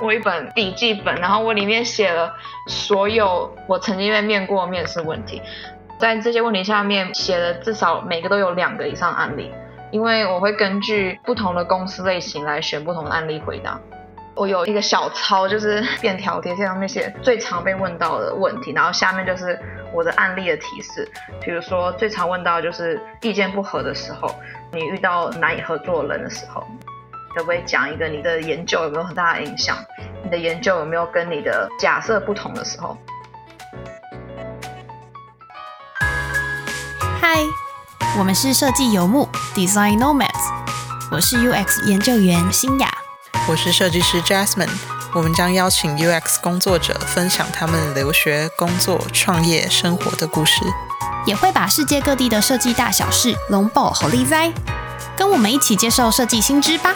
我一本笔记本，然后我里面写了所有我曾经被面过面试问题，在这些问题下面写了至少每个都有两个以上案例，因为我会根据不同的公司类型来选不同的案例回答。我有一个小抄，就是便条贴，上面写最常被问到的问题，然后下面就是我的案例的提示。比如说最常问到就是意见不合的时候，你遇到难以合作的人的时候，可不可以讲一个你的研究有没有很大的影响？你的研究有没有跟你的假设不同的时候？嗨，我们是设计游牧 Design Nomads，我是 UX 研究员新雅。我是设计师 Jasmine，我们将邀请 UX 工作者分享他们留学、工作、创业、生活的故事，也会把世界各地的设计大小事龙爆好利哉，跟我们一起接受设计新知吧。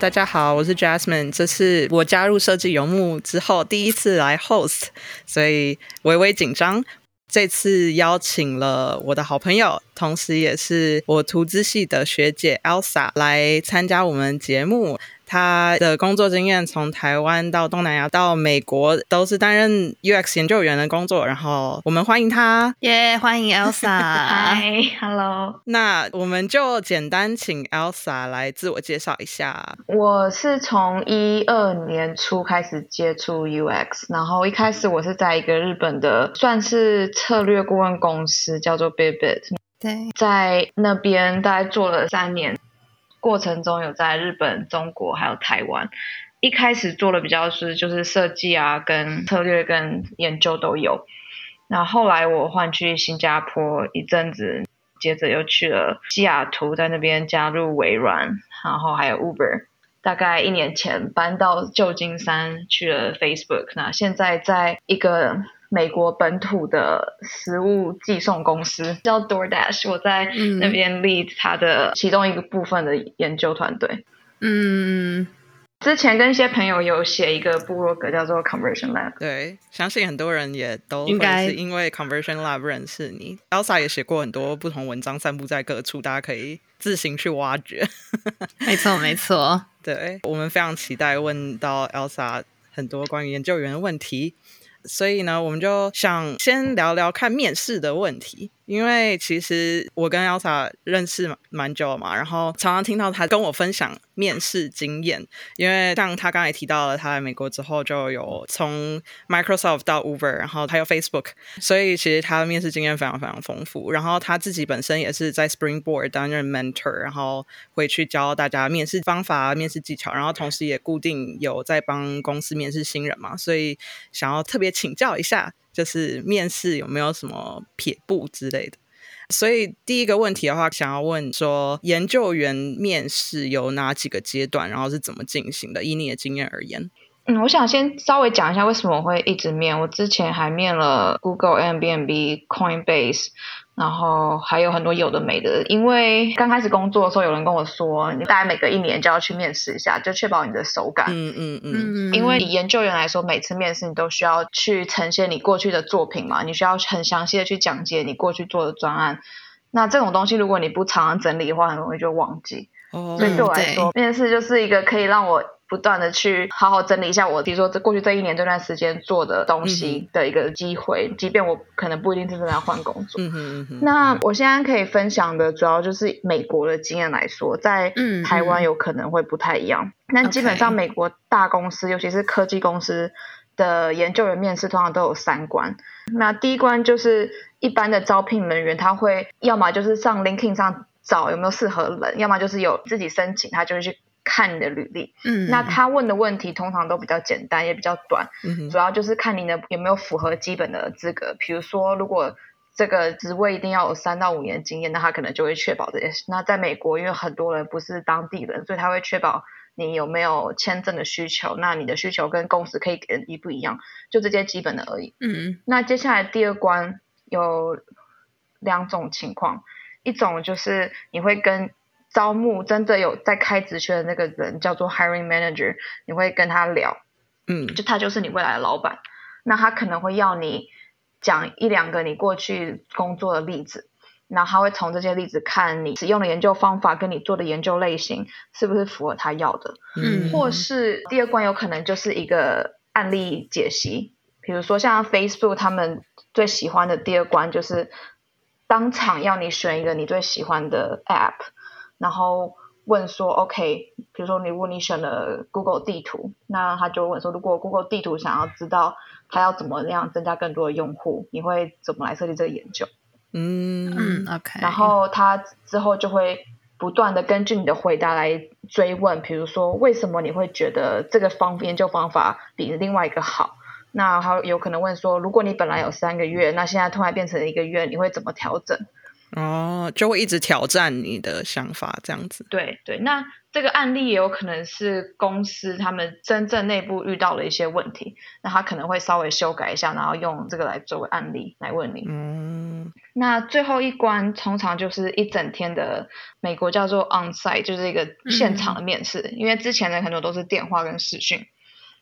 大家好，我是 Jasmine，这是我加入设计游牧之后第一次来 host，所以微微紧张。这次邀请了我的好朋友，同时也是我图资系的学姐 Elsa 来参加我们节目。他的工作经验从台湾到东南亚到美国，都是担任 UX 研究员的工作。然后我们欢迎他，耶，欢迎 Elsa。嗨，Hello。那我们就简单请 Elsa 来自我介绍一下。我是从一二年初开始接触 UX，然后一开始我是在一个日本的算是策略顾问公司，叫做 Bibit。对，在那边大概做了三年。过程中有在日本、中国还有台湾，一开始做的比较是就是设计啊，跟策略跟研究都有。那后来我换去新加坡一阵子，接着又去了西雅图，在那边加入微软，然后还有 Uber。大概一年前搬到旧金山去了 Facebook，那现在在一个。美国本土的食物寄送公司叫 DoorDash，我在那边 lead 它的其中一个部分的研究团队。嗯，之前跟一些朋友有写一个部落格叫做 Conversion Lab。对，相信很多人也都应该是因为 Conversion Lab 认识你。Elsa 也写过很多不同文章，散布在各处，大家可以自行去挖掘。没错，没错。对我们非常期待问到 Elsa 很多关于研究员的问题。所以呢，我们就想先聊聊看面试的问题。因为其实我跟 Elsa 认识蛮久了嘛，然后常常听到他跟我分享面试经验。因为像他刚才提到了，他来美国之后就有从 Microsoft 到 Uber，然后还有 Facebook，所以其实他的面试经验非常非常丰富。然后他自己本身也是在 Springboard 担任 mentor，然后回去教大家面试方法、面试技巧，然后同时也固定有在帮公司面试新人嘛，所以想要特别请教一下。就是面试有没有什么撇步之类的？所以第一个问题的话，想要问说，研究员面试有哪几个阶段，然后是怎么进行的？以你的经验而言，嗯，我想先稍微讲一下为什么我会一直面。我之前还面了 Google、M B N B、Coinbase。然后还有很多有的没的，因为刚开始工作的时候，有人跟我说，你大概每隔一年就要去面试一下，就确保你的手感。嗯嗯嗯。因为以研究员来说，每次面试你都需要去呈现你过去的作品嘛，你需要很详细的去讲解你过去做的专案。那这种东西如果你不常常整理的话，很容易就忘记。哦。所以对我来说，面试就是一个可以让我。不断的去好好整理一下我，比如说这过去这一年这段时间做的东西的一个机会，即便我可能不一定真正要换工作。嗯嗯嗯。那我现在可以分享的主要就是美国的经验来说，在台湾有可能会不太一样。那基本上美国大公司，尤其是科技公司的研究员面试，通常都有三关。那第一关就是一般的招聘人员，他会要么就是上 LinkedIn 上找有没有适合人，要么就是有自己申请，他就会去。看你的履历，嗯，那他问的问题通常都比较简单，也比较短，嗯，主要就是看你的有没有符合基本的资格。比如说，如果这个职位一定要有三到五年经验，那他可能就会确保这件事。那在美国，因为很多人不是当地人，所以他会确保你有没有签证的需求，那你的需求跟公司可以给的一不一样，就这些基本的而已。嗯，那接下来第二关有两种情况，一种就是你会跟招募真的有在开职缺的那个人叫做 hiring manager，你会跟他聊，嗯，就他就是你未来的老板，那他可能会要你讲一两个你过去工作的例子，然后他会从这些例子看你使用的研究方法跟你做的研究类型是不是符合他要的，嗯。或是第二关有可能就是一个案例解析，比如说像 Facebook 他们最喜欢的第二关就是当场要你选一个你最喜欢的 App，然后问说 OK，比如说你如果你选了 Google 地图，那他就问说，如果 Google 地图想要知道它要怎么样增加更多的用户，你会怎么来设计这个研究？嗯嗯，OK，然后他之后就会不断的根据你的回答来追问，比如说为什么你会觉得这个方研究方法比另外一个好？那他有可能问说，如果你本来有三个月，那现在突然变成一个月，你会怎么调整？哦，就会一直挑战你的想法，这样子。对对，那这个案例也有可能是公司他们真正内部遇到了一些问题，那他可能会稍微修改一下，然后用这个来作为案例来问你。嗯那最后一关通常就是一整天的，美国叫做 onsite，就是一个现场的面试。因为之前的很多都是电话跟视讯，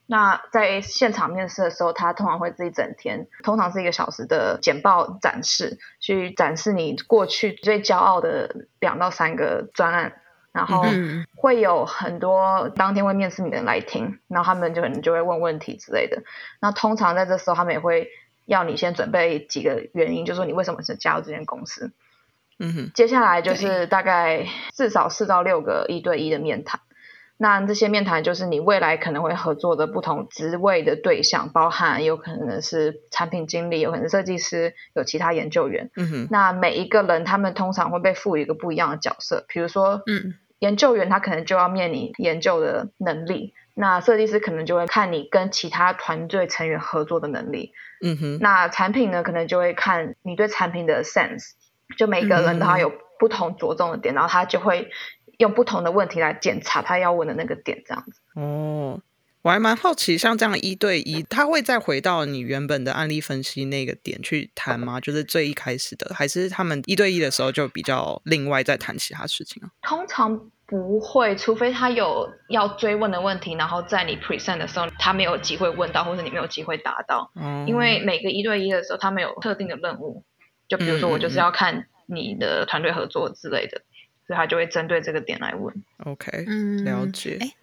那在现场面试的时候，他通常会这一整天，通常是一个小时的简报展示，去展示你过去最骄傲的两到三个专案，然后嗯会有很多当天会面试你的人来听，然后他们就可能就会问问题之类的。那通常在这时候，他们也会要你先准备几个原因，就说你为什么是加入这间公司。嗯哼，接下来就是大概至少四到六个一对一的面谈。那这些面谈就是你未来可能会合作的不同职位的对象，包含有可能是产品经理，有可能是设计师，有其他研究员。嗯哼，那每一个人他们通常会被赋予一个不一样的角色，比如说，嗯，研究员他可能就要面你研究的能力，那设计师可能就会看你跟其他团队成员合作的能力，嗯哼，那产品呢可能就会看你对产品的 sense，就每个人都要有不同着重的点，然后他就会用不同的问题来检查他要问的那个点，这样子。哦，我还蛮好奇，像这样一对一，他会再回到你原本的案例分析那个点去谈吗？就是最一开始的，还是他们一对一的时候就比较另外再谈其他事情啊？通常不会，除非他有要追问的问题，然后在你 present 的时候他没有机会问到，或者你没有机会答到。嗯，因为每个一对一的时候，他们有特定的任务，就比如说我就是要看你的团队合作之类的，所以他就会针对这个点来问。OK，嗯了解。哎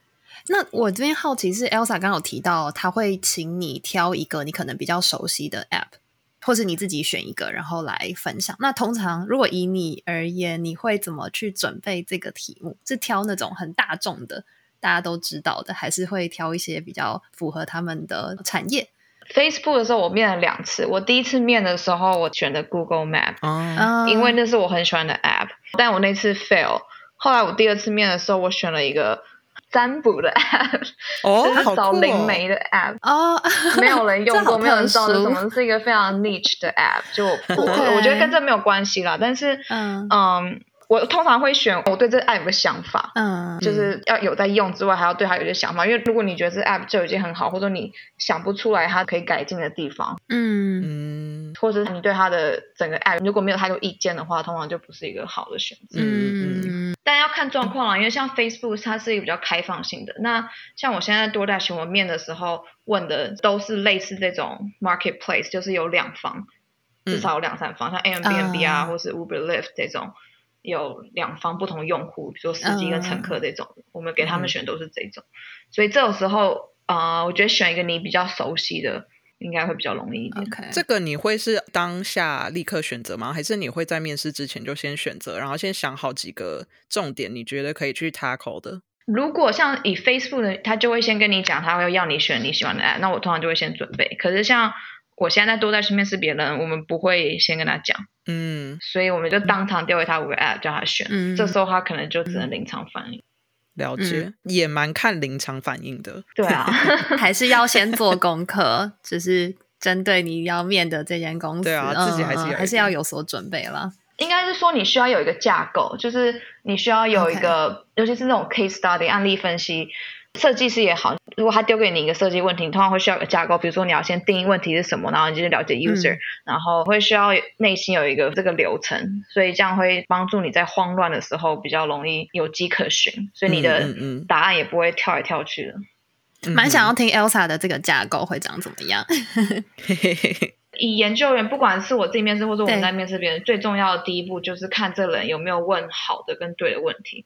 那我这边好奇是，Elsa 刚刚有提到，他会请你挑一个你可能比较熟悉的 App，或是你自己选一个，然后来分享。那通常如果以你而言，你会怎么去准备这个题目？是挑那种很大众的，大家都知道的，还是会挑一些比较符合他们的产业？Facebook 的时候我面了两次，我第一次面的时候我选的 Google Map，因为那是我很喜欢的 App，但我那次 fail。后来我第二次面的时候，我选了一个占卜的 App，哦，就是找！灵媒的 App。哦，没有人用过，没有人知道特殊是什么，是一个非常 niche 的 app。就我我 OK 我觉得跟这没有关系啦，但是嗯嗯，我通常会选我对这个 app 的想法，嗯就是要有在用之外，还要对它有一些想法。因为如果你觉得这 app 就已经很好，或者你想不出来它可以改进的地方，嗯嗯或者是你对它的整个 app 如果没有太多意见的话，通常就不是一个好的选择。嗯但要看状况啊，因为像 Facebook 它是一个比较开放性的。那像我现在在 DoorDash 我面的时候问的都是类似这种 marketplace，就是有两方，至少有两三方，像 Airbnb 啊，啊或是 Uber、Lyft 这种有两方不同用户，比如说司机跟乘客这种，我们给他们选都是这种。所以这种时候，呃，我觉得选一个你比较熟悉的，应该会比较容易一点。这个你会是当下立刻选择吗？还是你会在面试之前就先选择，然后先想好几个重点，你觉得可以去 tackle 的？如果像以 Facebook 的，他就会先跟你讲，他会要你选你喜欢的 app，那我通常就会先准备。可是像我现在都在去面试别人，我们不会先跟他讲，嗯，所以我们就当场丢给他五个 app 叫他选。嗯这时候他可能就只能临场反应。了解，也蛮看临场反应的。对啊，还是要先做功课，就是针对你要面的这间公司，对啊嗯自己还是还是要有所准备啦。应该是说你需要有一个架构，就是你需要有一个尤其是那种 case study 案例分析。设计师也好，如果他丢给你一个设计问题，你通常会需要有个架构，比如说你要先定义问题是什么，然后你就去了解 user，、然后会需要内心有一个这个流程，所以这样会帮助你在慌乱的时候比较容易有迹可循，所以你的答案也不会跳来跳去的。嗯蛮想要听 Elsa 的这个架构会长怎么样。以研究员，不管是我自己面试，或者我们在面试别人，最重要的第一步就是看这人有没有问好的跟对的问题。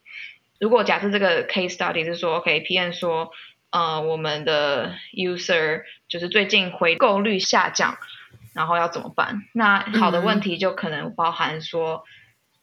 如果假设这个 case study 是说，OK，PM、说，呃，我们的 user 就是最近回购率下降，然后要怎么办？那好的问题就可能包含说，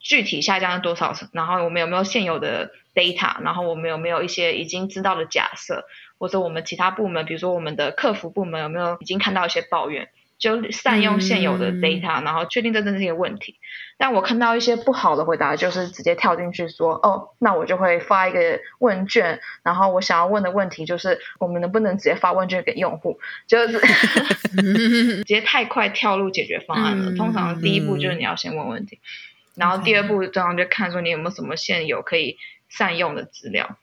具体下降了多少，然后我们有没有现有的 data，然后我们有没有一些已经知道的假设，或者我们其他部门，比如说我们的客服部门有没有已经看到一些抱怨，就善用现有的嗯 data，、然后确定这真的是一个问题。但我看到一些不好的回答，就是直接跳进去说，哦，那我就会发一个问卷，然后我想要问的问题就是，我们能不能直接发问卷给用户？就是 直接太快跳入解决方案了。嗯通常第一步就是你要先问问题，然后第二步通常就看说你有没有什么现有可以善用的资料。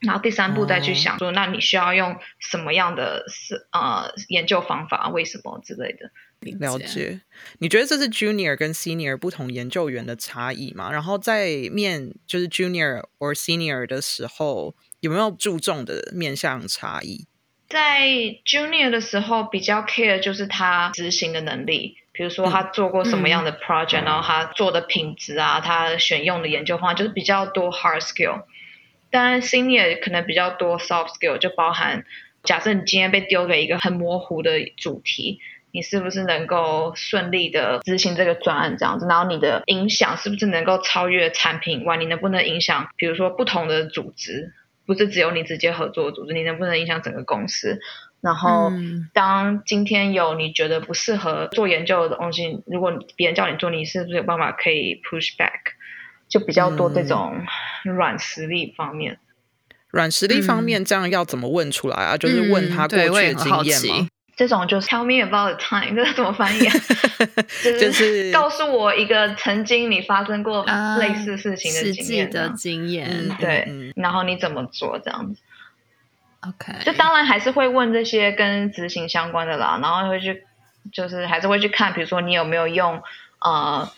然后第三步再去想说，那你需要用什么样的是呃研究方法，为什么之类的。了解，你觉得这是 junior 跟 senior 不同研究员的差异吗？然后在面就是 junior or senior 的时候，有没有注重的面向差异？在 junior 的时候，比较 care 就是他执行的能力，比如说他做过什么样的 project，、然后他做的品质啊，他选用的研究方法，就是比较多 hard skill。当然 senior 可能比较多 soft skill，就包含假设你今天被丢给一个很模糊的主题，你是不是能够顺利的执行这个专案这样子？然后你的影响是不是能够超越产品以外？你能不能影响，比如说不同的组织，不是只有你直接合作的组织，你能不能影响整个公司？然后，当今天有你觉得不适合做研究的东西，如果别人叫你做，你是不是有办法可以 push back？就比较多这种软实力方面。软实力方面，这样要怎么问出来啊？就是问他过去的经验吗？这种就是 tell me about the time，这是怎么翻译啊？就就是告诉我一个曾经你发生过啊类似事情的经验这样，经验嗯对嗯，然后你怎么做这样子？，OK，就当然还是会问这些跟执行相关的啦，然后会去就是还是会去看，比如说你有没有用呃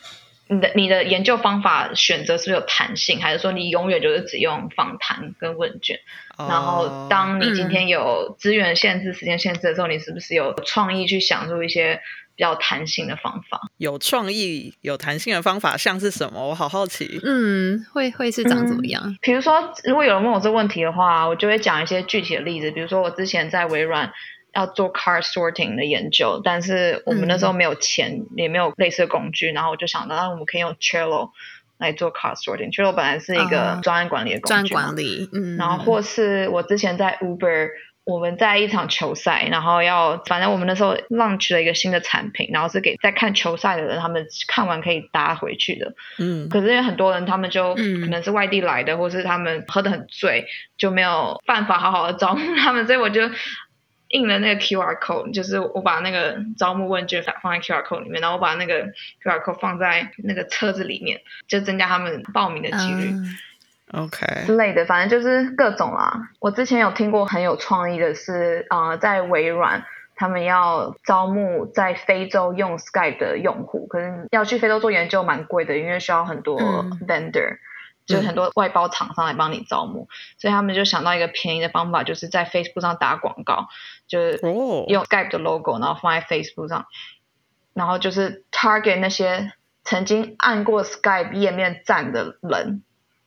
你的你的研究方法选择是不是有弹性，还是说你永远就是只用访谈跟问卷？然后哦当你今天有资源限制、时间限制的时候，你是不是有创意去想出一些比较弹性的方法？有创意、有弹性的方法，像是什么？我好好奇。嗯，会会是长怎么样？比如说，如果有人问我这个问题的话，我就会讲一些具体的例子。比如说，我之前在微软要做 card sorting 的研究，但是我们那时候没有钱，也没有类似的工具，然后我就想到，那我们可以用 Trello 来做 card sorting。Trello 本来是一个啊专案管理的工专具嘛，管理，嗯，然后或是我之前在 Uber，我们在一场球赛，然后要反正我们那时候 launch 了一个新的产品，然后是给在看球赛的人，他们看完可以搭回去的。嗯，可是因为很多人他们就嗯可能是外地来的，或是他们喝得很醉，就没有办法好好的招募他们，所以我就印了那个 QR code，就是我把那个招募问卷放在 QR code 里面，然后我把那个 QR code 放在那个车子里面，就增加他们报名的几率。嗯 OK，之类的，反正就是各种啦。我之前有听过很有创意的是，呃，在微软他们要招募在非洲用 Skype 的用户，可是要去非洲做研究蛮贵的，因为需要很多嗯 vendor，、就是很多外包厂商来帮你招募，所以他们就想到一个便宜的方法，就是在 Facebook 上打广告，就是哦，用 Skype 的 logo，然后放在 Facebook 上，然后就是 target 那些曾经按过 Skype 页面赞的人，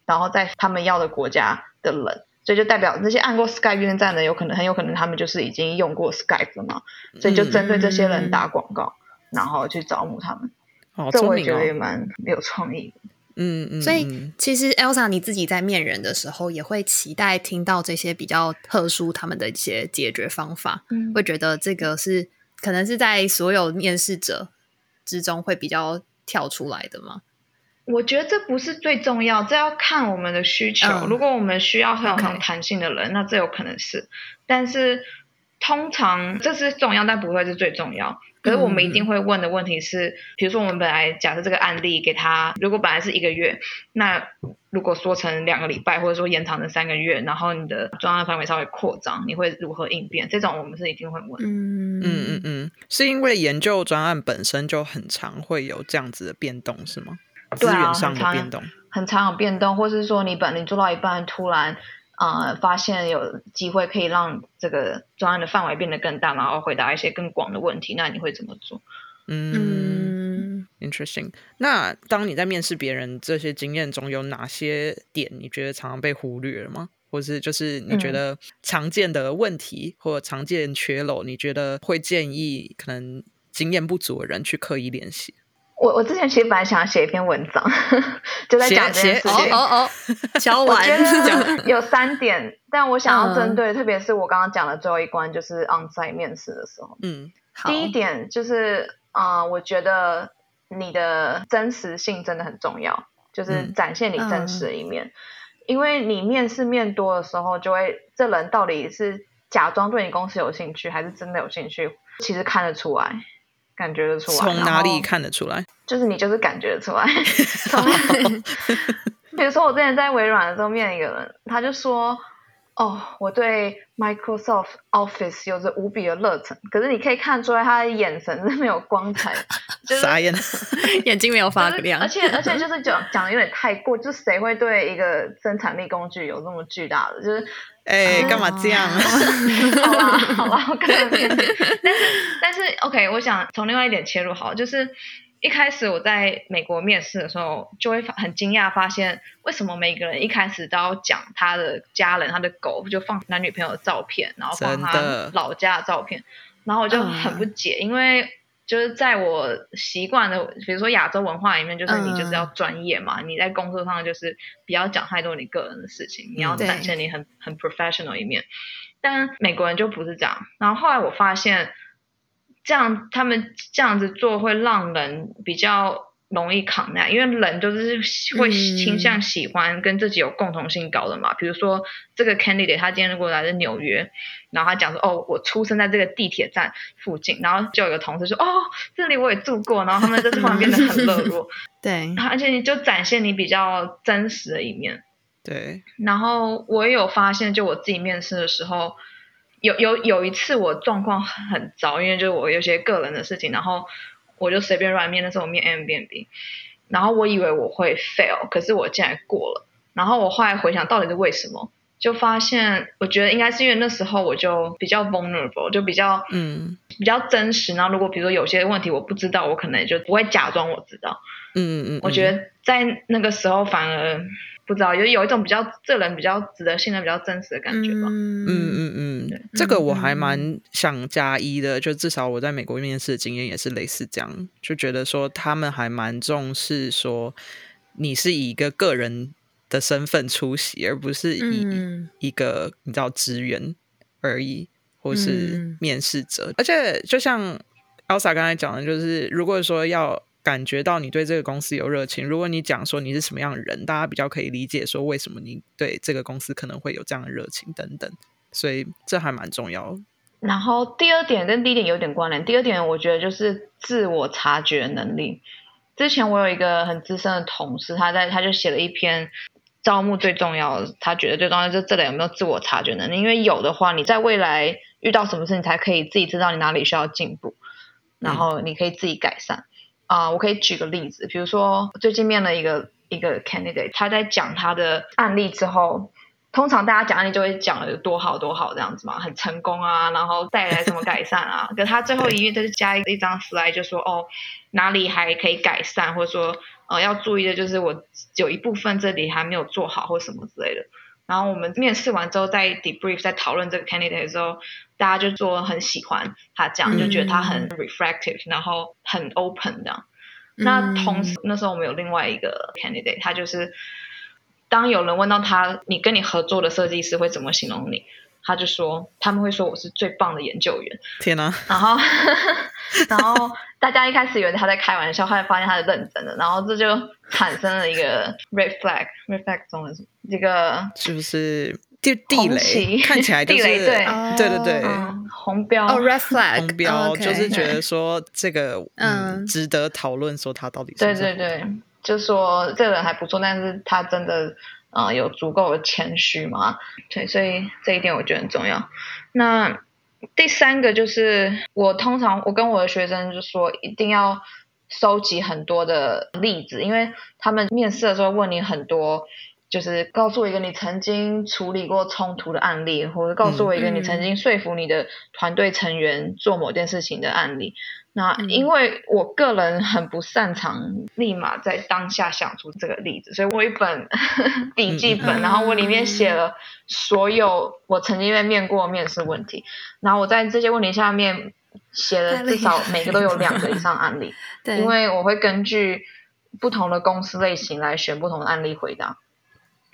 然后在他们要的国家的人，所以就代表那些按过 Skype 页面站的，有可能很有可能他们就是已经用过 Skype 了嘛，所以就针对这些人打广告，然后去招募他们。好这我也觉得也。蛮有创意的。嗯嗯，所以嗯其实 Elsa 你自己在面人的时候，也会期待听到这些比较特殊他们的一些解决方法，嗯会觉得这个是可能是在所有面试者之中会比较跳出来的吗？我觉得这不是最重要，这要看我们的需求。嗯如果我们需要很有有弹性的人，那这有可能是。但是通常这是重要，但不会是最重要。可是我们一定会问的问题是，比如说我们本来假设这个案例给他，如果本来是一个月，那如果说成两个礼拜，或者说延长成三个月，然后你的专案范围稍微扩张，你会如何应变？这种我们是一定会问。嗯嗯嗯嗯，是因为研究专案本身就很常会有这样子的变动，是吗？资源上很常的变动。很常有变动，或是说你本你做到一半，突然呃发现有机会可以让这个专案的范围变得更大，然后回答一些更广的问题，那你会怎么做？嗯嗯，，interesting。那当你在面试别人这些经验中，有哪些点你觉得常常被忽略了吗？或是就是你觉嗯得常见的问题、或常见缺漏，你觉得会建议可能经验不足的人去刻意练习？我我之前其实本来想要写一篇文章，就在讲这件事情。哦哦 我完觉讲得 有三点，但我想要针嗯对，特别是我刚刚讲的最后一关，就是 onsite 面试的时候。嗯好第一点就是啊、呃我觉得你的真实性真的很重要，就是嗯展现你真实的一面。因为你面试面多的时候，就会这人到底是假装对你公司有兴趣，还是真的有兴趣，其实看得出来，感觉得出来。从哪里看得出来？就是你就是感觉得出来。从 比如说我之前在微软的时候面一个人，他就说：“哦，我对 Microsoft Office 有着无比的热忱。”可是你可以看出来他的眼神是没有光彩的，就是傻眼。眼睛没有发亮，而且而且就是讲讲的有点太过，就是谁会对一个生产力工具有那么巨大的？就是哎，哦干嘛这样？好吧，好吧，我可能。但是但是，OK，我想从另外一点切入好，就是一开始我在美国面试的时候，就会发很惊讶，发现为什么每个人一开始都要讲他的家人、他的狗，就放男女朋友的照片，然后放他老家的照片，然后我就很不解，因为。就是在我习惯的，比如说亚洲文化里面，就是你就是要专业嘛，你在工作上就是不要讲太多你个人的事情，你要嗯展现你很很 professional 一面。但美国人就不是这样。然后后来我发现，这样他们这样子做会让人比较容易 connect，因为人就是会嗯倾向喜欢跟自己有共同性高的嘛。比如说这个 candidate 他今天如果来自纽约，然后他讲说哦，我出生在这个地铁站附近，然后就有个同事说哦，这里我也住过，然后他们在这方面变得很热络，对，而且你就展现你比较真实的一面。对，然后我也有发现，就我自己面试的时候，有有有一次我状况很糟，因为就是我有些个人的事情，然后我就随便乱面，那时候我面 M B N B，然后我以为我会 fail，可是我竟然过了。然后我后来回想到底是为什么，就发现我觉得应该是因为那时候我就比较 vulnerable，就比较嗯比较真实。然后如果比如说有些问题我不知道，我可能就不会假装我知道。嗯嗯，我觉得在那个时候反而不知道，有有一种比较这人比较值得信任、比较真实的感觉吧。嗯嗯嗯对，这个我还嗯蛮想加一的，就至少我在美国面试的经验也是类似这样，就觉得说他们还蛮重视说你是以一个个人的身份出席，而不是以嗯。一个你知道职员而已，或是嗯。面试者。而且就像 Elsa 刚才讲的，就是如果说要感觉到你对这个公司有热情，如果你讲说你是什么样的人，大家比较可以理解说为什么你对这个公司可能会有这样的热情等等。所以这还蛮重要的。然后第二点跟第一点有点关联，第二点我觉得就是自我察觉能力。之前我有一个很资深的同事，他在他就写了一篇招募最重要的，他觉得最重要的就是这里有没有自我察觉能力，因为有的话，你在未来遇到什么事，你才可以自己知道你哪里需要进步，然后你可以自己改善。啊、我可以举个例子，比如说最近面了一个一个 candidate，他在讲他的案例之后，通常大家讲案例就会讲的有多好多好这样子嘛，很成功啊，然后带来什么改善啊。可他最后一页他就加一一张 slide，就说哦哪里还可以改善，或者说呃要注意的就是我有一部分这里还没有做好或什么之类的。然后我们面试完之后，在 debrief 在讨论这个 candidate 的时候，大家就说很喜欢他这样，就觉得他很 reflective，然后很 open 这样。那同时，那时候我们有另外一个 candidate，他就是当有人问到他，你跟你合作的设计师会怎么形容你，他就说他们会说我是最棒的研究员。天哪、然后，然后大家一开始以为他在开玩笑，后来发现他是认真的，然后这就产生了一个 red flag，red flag 中文是这个是不是地地雷看起来就是地雷对对对对嗯红标哦，red flag，红标就是觉得说这个嗯嗯值得讨论，说他到底是对对对，就说这个人还不错，但是他真的呃有足够的谦虚嘛？对，所以这一点我觉得很重要。那第三个就是我通常我跟我的学生就说一定要收集很多的例子，因为他们面试的时候问你很多。就是告诉我一个你曾经处理过冲突的案例，或者告诉我一个你曾经说服你的团队成员做某件事情的案例。那嗯。因为我个人很不擅长立马在当下想出这个例子，所以我一本 笔记本，嗯然后我里面写了所有我曾经被面过面试问题，然后我在这些问题下面写了至少 每个都有两个以上案例，对，因为我会根据不同的公司类型来选不同的案例回答。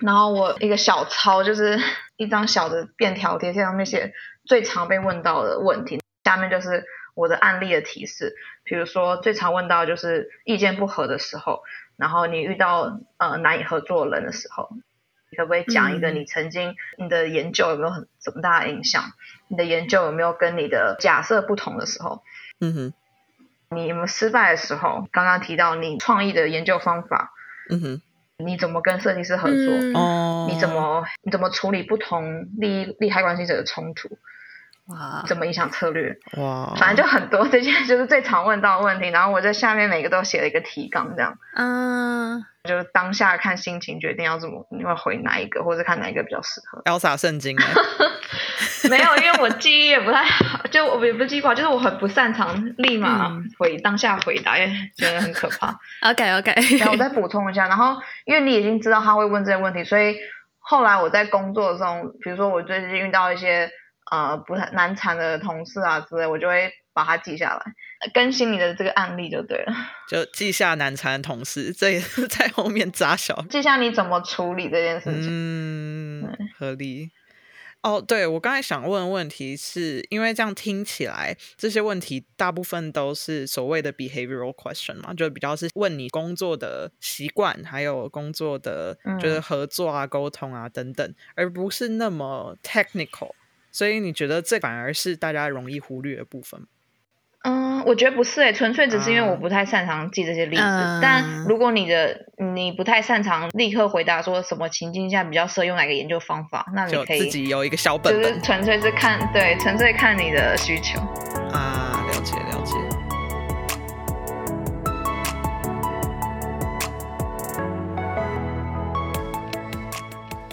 然后我一个小抄就是 一张小的便条贴，上面写最常被问到的问题，下面就是我的案例的提示。比如说最常问到就是意见不合的时候，然后你遇到呃难以合作的人的时候，你可不可以讲一个嗯你曾经你的研究有没有很怎么大的影响？你的研究有没有跟你的假设不同的时候？嗯哼，你有没有失败的时候？刚刚提到你创意的研究方法，嗯哼，你怎么跟设计师合作？你怎么你怎么处理不同利益利害关系者的冲突？哇，怎么影响策略？哇？反正就很多，这些就是最常问到的问题。然后我在下面每个都写了一个提纲，这样嗯，就是当下看心情决定要怎么，你会回哪一个，或者看哪一个比较适合。Elsa 圣经哎，没有，因为我记忆也不太好，就我也不是记忆不好，就是我很不擅长立马嗯回、当下回答，因为觉得很可怕。OK OK，然后我再补充一下，然后因为你已经知道他会问这些问题，所以后来我在工作的时候，比如说我最近遇到一些呃不太难缠的同事啊之类，我就会把它记下来，更新你的这个案例就对了，就记下难缠的同事，这也是 在后面扎小记下你怎么处理这件事情。嗯，合理。哦，对，我刚才想问的问题是，因为这样听起来，这些问题大部分都是所谓的 behavioral question 嘛，就比较是问你工作的习惯，还有工作的嗯就是合作啊、沟通啊等等，而不是那么 technical。所以你觉得这反而是大家容易忽略的部分吗？嗯，我觉得不是诶、纯粹只是因为啊我不太擅长记这些例子。嗯但如果你的你不太擅长立刻回答说什么情境下比较适合用哪个研究方法，那你可以自己有一个小就是本本纯粹是看对，纯粹看你的需求。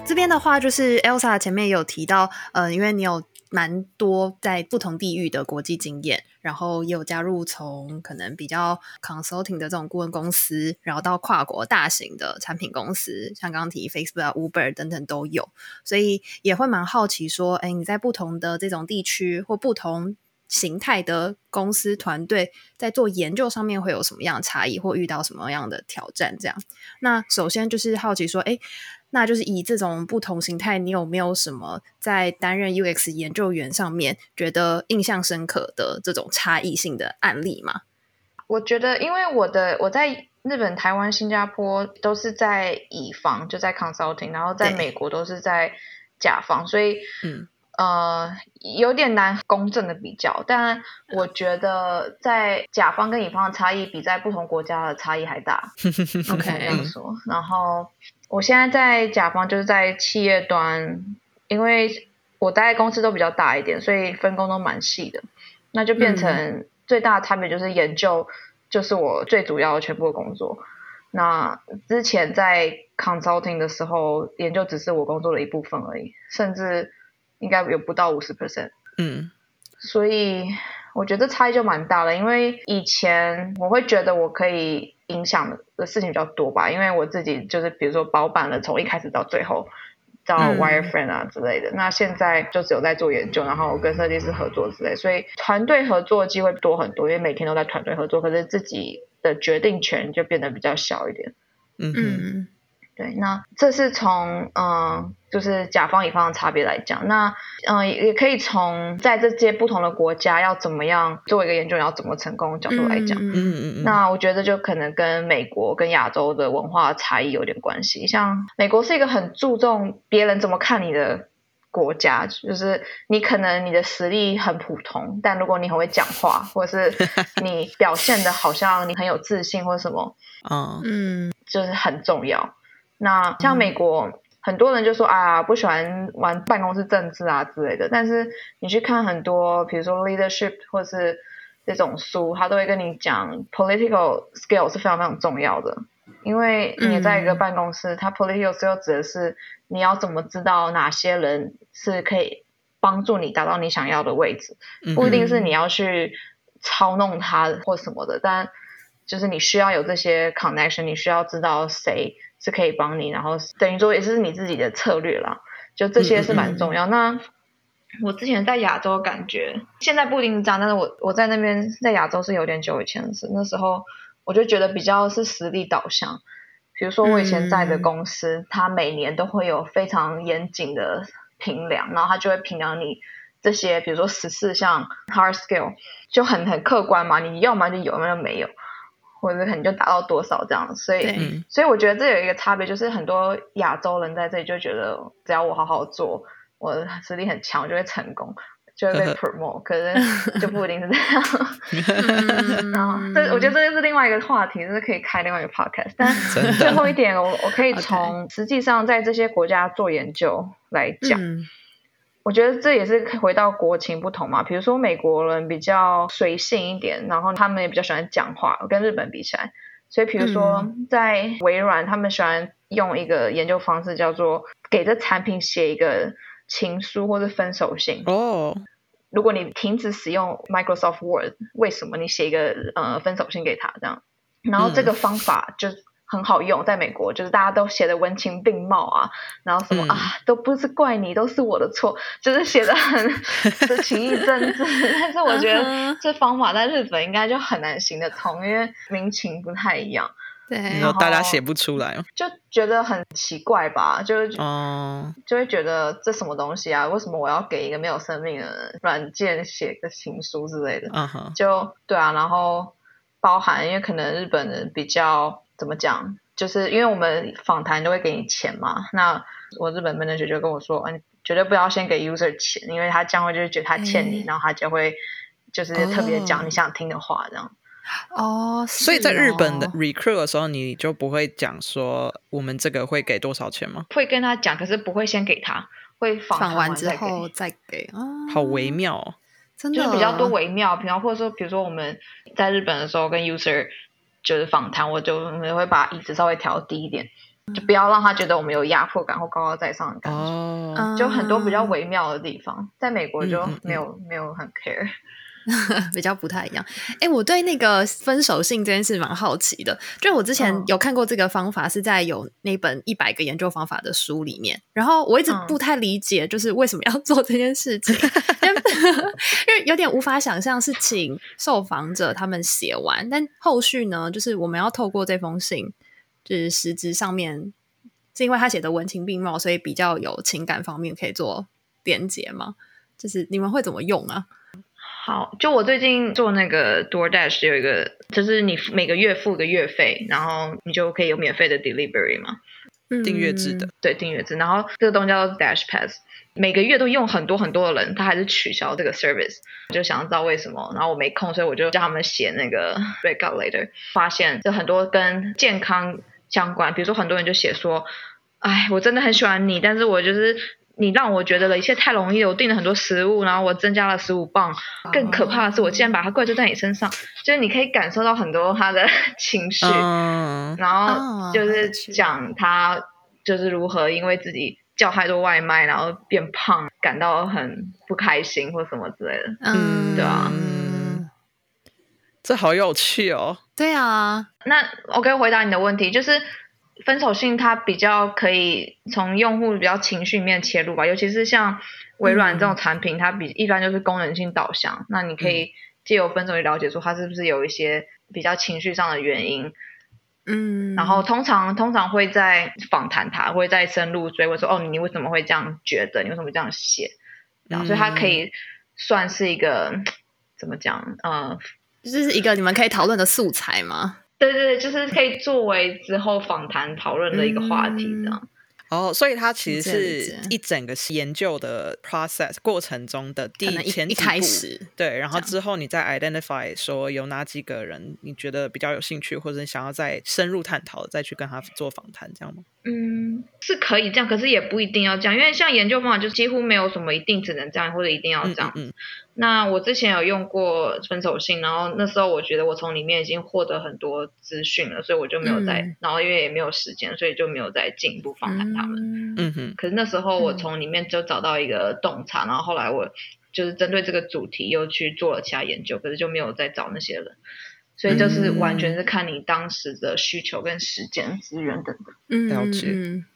这边的话，就是 Elsa 前面有提到，呃，因为你有蛮多在不同地域的国际经验，然后也有加入从可能比较 consulting 的这种顾问公司，然后到跨国大型的产品公司，像刚提 Facebook、Uber 等等都有，所以也会蛮好奇说，哎，你在不同的这种地区或不同形态的公司团队，在做研究上面会有什么样的差异，或遇到什么样的挑战？这样，那首先就是好奇说，哎。那就是以这种不同形态，你有没有什么在担任 UX 研究员上面觉得印象深刻的这种差异性的案例吗？我觉得，因为我的我在日本、台湾、新加坡都是在乙方，就在 consulting，然后在美国都是在甲方，所以嗯呃有点难公正的比较。但我觉得在甲方跟乙方的差异比在不同国家的差异还大。OK 这样说。然后我现在在甲方，就是在企业端，因为我待的公司都比较大一点，所以分工都蛮细的。那就变成最大的差别就是研究，就是我最主要的全部的工作。那之前在 consulting 的时候，研究只是我工作的一部分而已，甚至应该有不到五十 percent。嗯所以我觉得差异就蛮大了，因为以前我会觉得我可以影响的事情比较多吧，因为我自己就是比如说包办了从一开始到最后，到嗯 wireframe 啊之类的。那现在就只有在做研究，然后跟设计师合作之类，所以团队合作的机会多很多，因为每天都在团队合作，可是自己的决定权就变得比较小一点。嗯嗯对，那这是从嗯，就是甲方乙方的差别来讲，那嗯，也也可以从在这些不同的国家要怎么样做一个研究，要怎么成功的角度来讲。嗯嗯嗯嗯，那我觉得就可能跟美国跟亚洲的文化差异有点关系。像美国是一个很注重别人怎么看你的国家，就是你可能你的实力很普通，但如果你很会讲话，或者是 你表现的好像你很有自信或者什么，嗯嗯就是很重要。那像美国，很多人就说啊，不喜欢玩办公室政治啊之类的。但是你去看很多，比如说 leadership 或是这种书，他都会跟你讲 political skill 是非常非常重要的。因为你在一个办公室，它 political skill 指的是你要怎么知道哪些人是可以帮助你达到你想要的位置，嗯不一定是你要去操弄他或什么的，但就是你需要有这些 connection，你需要知道谁是可以帮你，然后等于说也是你自己的策略啦，就这些是蛮重要。那我之前在亚洲感觉，现在不一定是这样，但是我我在那边在亚洲是有点久以前的事，那时候我就觉得比较是实力导向。比如说我以前在的公司，它每年都会有非常严谨的评量，然后它就会评量你这些，比如说十四项 hard skill，就很很客观嘛，你要么就有，要么就没有，或者可能就达到多少这样。所以，所以我觉得这有一个差别，就是很多亚洲人在这里就觉得，只要我好好做，我的实力很强，我就会成功。就会被 promote，可是就不一定是这样。然后，这我觉得这就是另外一个话题，就是可以开另外一个 podcast。但 最后一点，我我可以从实际上在这些国家做研究来讲，我觉得这也是回到国情不同嘛。比如说美国人比较随性一点，然后他们也比较喜欢讲话，跟日本比起来。所以，比如说在微软，他们喜欢用一个研究方式，叫做给这产品写一个。情书或者分手信哦。如果你停止使用 Microsoft Word，为什么你写一个呃分手信给他这样？然后这个方法就很好用，在美国就是大家都写的文情并茂啊，然后什么啊都不是怪你，都是我的错，就是写的很 情意真挚。但是我觉得这方法在日本应该就很难行得通，因为民情不太一样。对，然后大家写不出来，就觉得很奇怪吧，就哦，就会觉得这什么东西啊？为什么我要给一个没有生命的软件写个情书之类的？嗯哼，就对啊，然后包含因为可能日本人比较怎么讲，就是因为我们访谈都会给你钱嘛，那我日本 manager 就跟我说，嗯，绝对不要先给 user 钱，因为他将会就是觉得他欠你，然后他就会就是特别讲你想听的话这样。哦，所以在日本的 recruit 的时候，你就不会讲说我们这个会给多少钱吗？会跟他讲，可是不会先给他，会访完之后再给。哦，好微妙，真的就是比较多微妙。比方或者说，比如说我们在日本的时候跟 user 就是访谈，我就我会把椅子稍微调低一点，就不要让他觉得我们有压迫感或高高在上的感觉。哦，就很多比较微妙的地方，在美国就没有没有很 care。比较不太一样。哎，我对那个分手信这件事蛮好奇的。就我之前有看过这个方法，是在有那本一百个研究方法的书里面。然后我一直不太理解，就是为什么要做这件事情，因为有点无法想象是请受访者他们写完，但后续呢，就是我们要透过这封信，就是实质上面是因为他写的文情并茂，所以比较有情感方面可以做连接嘛。就是你们会怎么用啊？好，就我最近做那个 DoorDash 有一个，就是你每个月付个月费，然后你就可以有免费的 delivery 嘛，订阅制的，对，订阅制。然后这个东西叫做 Dash Pass，每个月都用很多很多的人，他还是取消这个 service，就想知道为什么。然后我没空，所以我就叫他们写那个 regulator，发现就很多跟健康相关，比如说很多人就写说，哎，我真的很喜欢你，但是我就是。你让我觉得了一切太容易了。我订了很多食物，然后我增加了十五磅。更可怕的是，我竟然把它怪罪在你身上。就是你可以感受到很多他的情绪，然后就是讲他就是如何因为自己叫太多外卖，然后变胖，感到很不开心或什么之类的。嗯，对啊，这好有趣哦。对啊，那我可以回答你的问题，就是。分手信它比较可以从用户比较情绪面切入吧，尤其是像微软这种产品，它比一般就是功能性导向。那你可以借由分手去了解说它是不是有一些比较情绪上的原因，嗯，然后通常通常会在访谈他，会在深入追问说，哦，你为什么会这样觉得？你为什么这样写？然后所以它可以算是一个怎么讲？呃，就是一个你们可以讨论的素材吗？对对对，就是可以作为之后访谈讨论的一个话题，这样。哦，所以它其实是一整个研究的 process 过程中的第前一开始，对，然后之后你再 identify 说有哪几个人你觉得比较有兴趣，或者想要再深入探讨，再去跟他做访谈，这样吗？嗯，是可以这样，可是也不一定要这样，因为像研究方法就几乎没有什么一定只能这样或者一定要这样。嗯嗯那我之前有用过分手信，然后那时候我觉得我从里面已经获得很多资讯了，所以我就没有再，嗯然后因为也没有时间，所以就没有再进一步访谈他们。嗯可是那时候我嗯从里面就找到一个洞察，然后后来我就是针对这个主题又去做了其他研究，可是就没有再找那些人。所以就是完全是看你当时的需求跟时间资源等等。嗯了解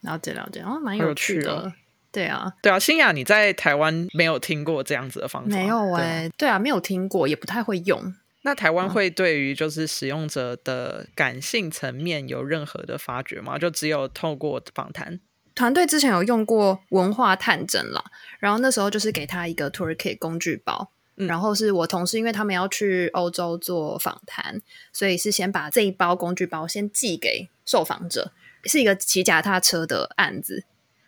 了解了解，哦，蛮有趣的。对啊，对啊，新雅，你在台湾没有听过这样子的方法？没有对啊哎、对啊，没有听过，也不太会用。那台嗯湾会对于就是使用者的感性层面有任何的发掘吗？就只有透过访谈？团队之前有用过文化探诊了，然后那时候就是给他一个 Tourkit 工具包，嗯然后是我同事，因为他们要去欧洲做访谈，所以是先把这一包工具包先寄给受访者，是一个骑脚踏车的案子。